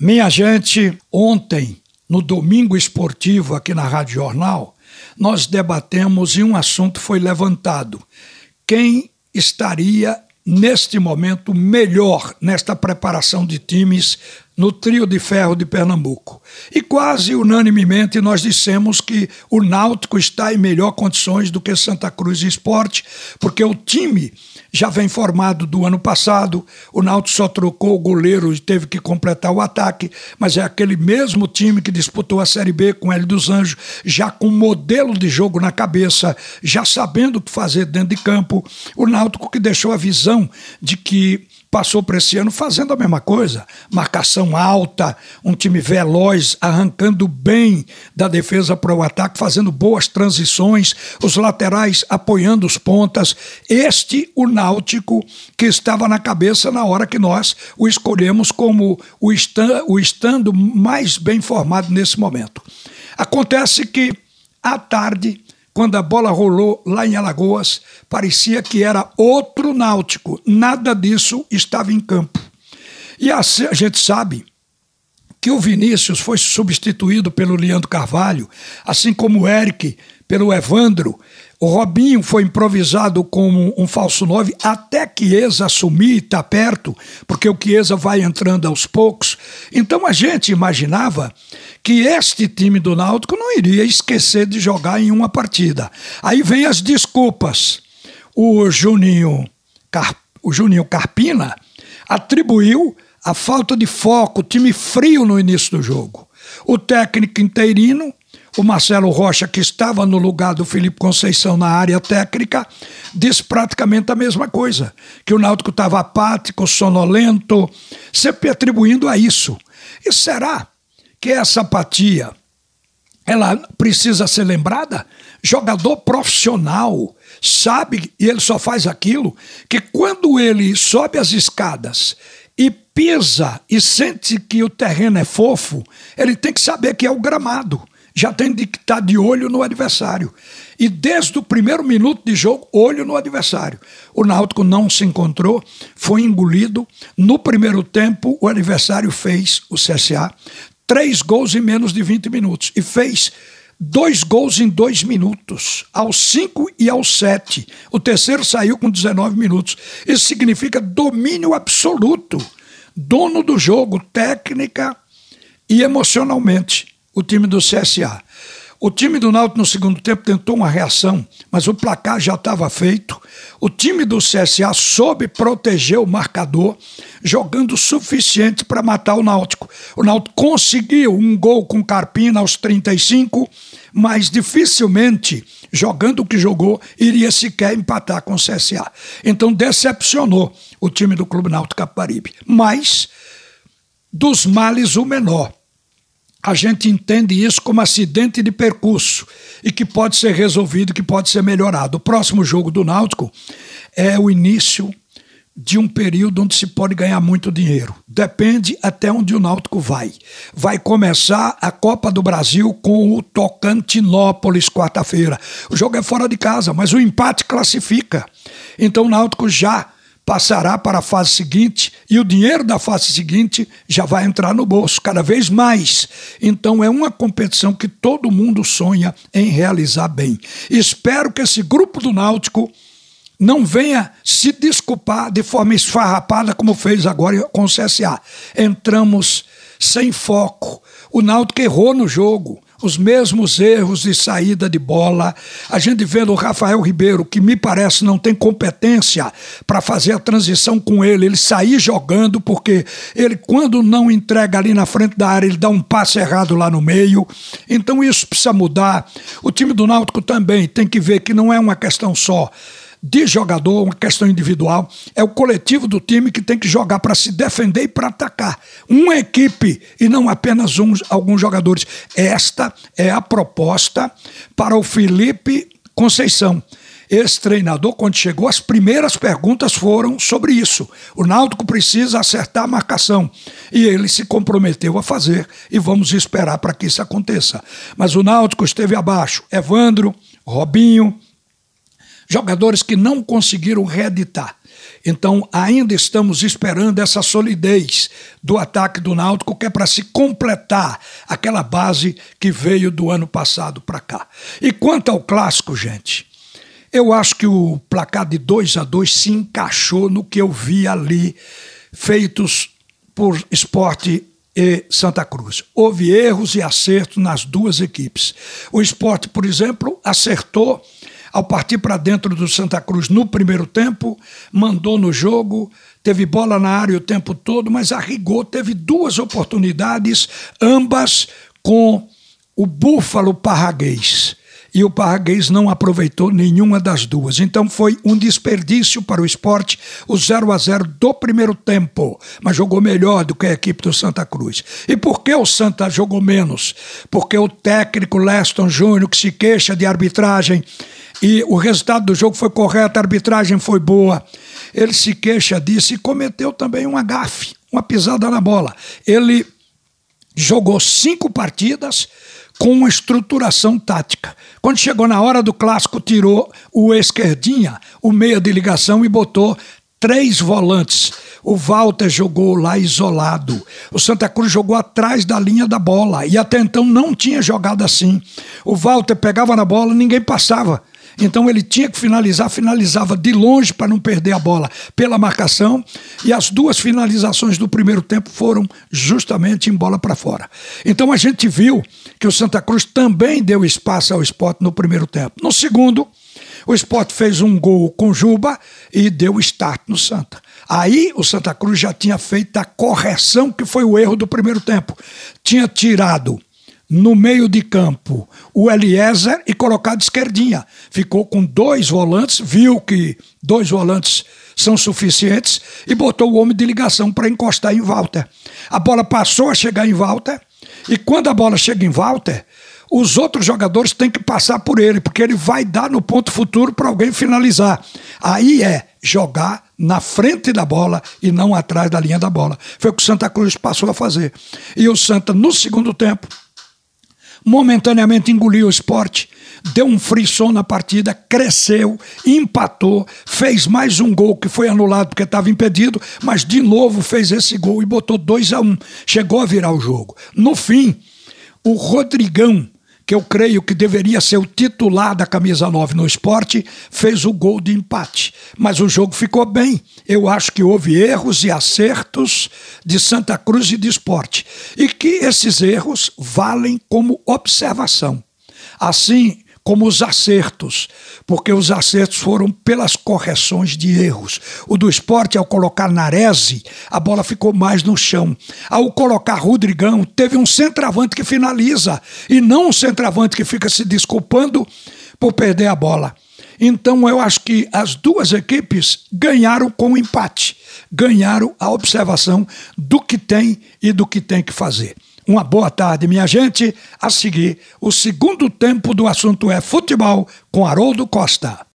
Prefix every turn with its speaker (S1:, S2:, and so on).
S1: Minha gente, ontem, no Domingo Esportivo aqui na Rádio Jornal, nós debatemos e um assunto foi levantado. Quem estaria neste momento melhor nesta preparação de times no trio de ferro de Pernambuco. E quase unanimemente nós dissemos que o Náutico está em melhor condições do que Santa Cruz Esporte, porque o time já vem formado do ano passado. O Náutico só trocou o goleiro e teve que completar o ataque, mas é aquele mesmo time que disputou a Série B com Hélio dos Anjos, já com um modelo de jogo na cabeça, já sabendo o que fazer dentro de campo. O Náutico que deixou a visão de que passou para esse ano fazendo a mesma coisa. Marcação alta, um time veloz, arrancando bem da defesa para o ataque, fazendo boas transições, os laterais apoiando os pontas. Este, o Náutico, que estava na cabeça na hora que nós o escolhemos como o, stand, o estando mais bem formado nesse momento. Acontece que, à tarde, quando a bola rolou lá em Alagoas, parecia que era outro náutico. Nada disso estava em campo. E a gente sabe que o Vinícius foi substituído pelo Leandro Carvalho, assim como o Eric pelo Evandro. O Robinho foi improvisado como um falso nove até Chiesa assumir e está perto, porque o Chiesa vai entrando aos poucos. Então a gente imaginava que este time do Náutico não iria esquecer de jogar em uma partida. Aí vem as desculpas. O Juninho, Car... o Juninho Carpina atribuiu a falta de foco, time frio no início do jogo. O técnico interino, o Marcelo Rocha, que estava no lugar do Felipe Conceição na área técnica, disse praticamente a mesma coisa: que o Náutico estava apático, sonolento, sempre atribuindo a isso. E será que essa apatia ela precisa ser lembrada? Jogador profissional sabe, e ele só faz aquilo, que quando ele sobe as escadas e pisa e sente que o terreno é fofo, ele tem que saber que é o gramado. Já tem de estar de olho no adversário. E desde o primeiro minuto de jogo, olho no adversário. O Náutico não se encontrou, foi engolido. No primeiro tempo, o adversário fez o CSA três gols em menos de 20 minutos. E fez dois gols em dois minutos, aos cinco e aos sete. O terceiro saiu com 19 minutos. Isso significa domínio absoluto, dono do jogo, técnica e emocionalmente, o time do CSA. O time do Náutico no segundo tempo tentou uma reação, mas o placar já estava feito. O time do CSA soube proteger o marcador, jogando o suficiente para matar o Náutico. O Náutico conseguiu um gol com Carpina aos 35, mas dificilmente, jogando o que jogou, iria sequer empatar com o CSA. Então decepcionou o time do Clube Náutico Caparibe. Mas dos males o menor a gente entende isso como acidente de percurso e que pode ser resolvido, que pode ser melhorado. O próximo jogo do Náutico é o início de um período onde se pode ganhar muito dinheiro. Depende até onde o Náutico vai. Vai começar a Copa do Brasil com o Tocantinópolis quarta-feira. O jogo é fora de casa, mas o empate classifica. Então o Náutico já passará para a fase seguinte e o dinheiro da fase seguinte já vai entrar no bolso cada vez mais. Então é uma competição que todo mundo sonha em realizar bem. Espero que esse grupo do Náutico não venha se desculpar de forma esfarrapada como fez agora com o CSA. Entramos sem foco. O Náutico errou no jogo os mesmos erros de saída de bola. A gente vendo o Rafael Ribeiro, que me parece não tem competência para fazer a transição com ele, ele sair jogando, porque ele, quando não entrega ali na frente da área, ele dá um passe errado lá no meio. Então isso precisa mudar. O time do Náutico também tem que ver que não é uma questão só de jogador, uma questão individual. É o coletivo do time que tem que jogar para se defender e para atacar. Uma equipe e não apenas uns, alguns jogadores. Esta é a proposta para o Felipe Conceição. Esse treinador, quando chegou, as primeiras perguntas foram sobre isso. O Náutico precisa acertar a marcação. E ele se comprometeu a fazer, e vamos esperar para que isso aconteça. Mas o Náutico esteve abaixo. Evandro, Robinho, jogadores que não conseguiram reeditar. Então, ainda estamos esperando essa solidez do ataque do Náutico, que é para se completar aquela base que veio do ano passado para cá. E quanto ao clássico, gente, eu acho que o placar de 2 a 2 se encaixou no que eu vi ali, feitos por esporte e Santa Cruz. Houve erros e acertos nas duas equipes. O esporte, por exemplo, acertou ao partir para dentro do Santa Cruz no primeiro tempo, mandou no jogo, teve bola na área o tempo todo, mas a rigor teve duas oportunidades, ambas com o Búfalo Parraguês e o Parraguês não aproveitou nenhuma das duas. Então foi um desperdício para o esporte o 0 a 0 do primeiro tempo, mas jogou melhor do que a equipe do Santa Cruz. E por que o Santa jogou menos? Porque o técnico Leston Júnior, que se queixa de arbitragem, e o resultado do jogo foi correto, a arbitragem foi boa. Ele se queixa disso e cometeu também um agafe, uma pisada na bola. Ele jogou cinco partidas com uma estruturação tática. Quando chegou na hora do clássico, tirou o esquerdinha, o meia de ligação, e botou três volantes. O Walter jogou lá isolado. O Santa Cruz jogou atrás da linha da bola. E até então não tinha jogado assim. O Walter pegava na bola, ninguém passava. Então ele tinha que finalizar, finalizava de longe para não perder a bola pela marcação. E as duas finalizações do primeiro tempo foram justamente em bola para fora. Então a gente viu que o Santa Cruz também deu espaço ao esporte no primeiro tempo. No segundo, o esporte fez um gol com Juba e deu start no Santa. Aí o Santa Cruz já tinha feito a correção que foi o erro do primeiro tempo. Tinha tirado no meio de campo o Eliezer e colocado esquerdinha. Ficou com dois volantes, viu que dois volantes são suficientes e botou o homem de ligação para encostar em Walter. A bola passou a chegar em Walter e quando a bola chega em Walter, os outros jogadores têm que passar por ele, porque ele vai dar no ponto futuro para alguém finalizar. Aí é jogar na frente da bola e não atrás da linha da bola. Foi o que o Santa Cruz passou a fazer. E o Santa, no segundo tempo, momentaneamente engoliu o esporte, deu um frisson na partida, cresceu, empatou, fez mais um gol que foi anulado porque estava impedido, mas de novo fez esse gol e botou 2 a 1 um. Chegou a virar o jogo. No fim, o Rodrigão que eu creio que deveria ser o titular da camisa 9 no esporte, fez o gol de empate. Mas o jogo ficou bem. Eu acho que houve erros e acertos de Santa Cruz e de esporte. E que esses erros valem como observação. Assim, como os acertos, porque os acertos foram pelas correções de erros. O do esporte, ao colocar Narese, a bola ficou mais no chão. Ao colocar Rodrigão, teve um centroavante que finaliza, e não um centroavante que fica se desculpando por perder a bola. Então eu acho que as duas equipes ganharam com o empate, ganharam a observação do que tem e do que tem que fazer. Uma boa tarde, minha gente. A seguir, o segundo tempo do assunto é futebol com Haroldo Costa.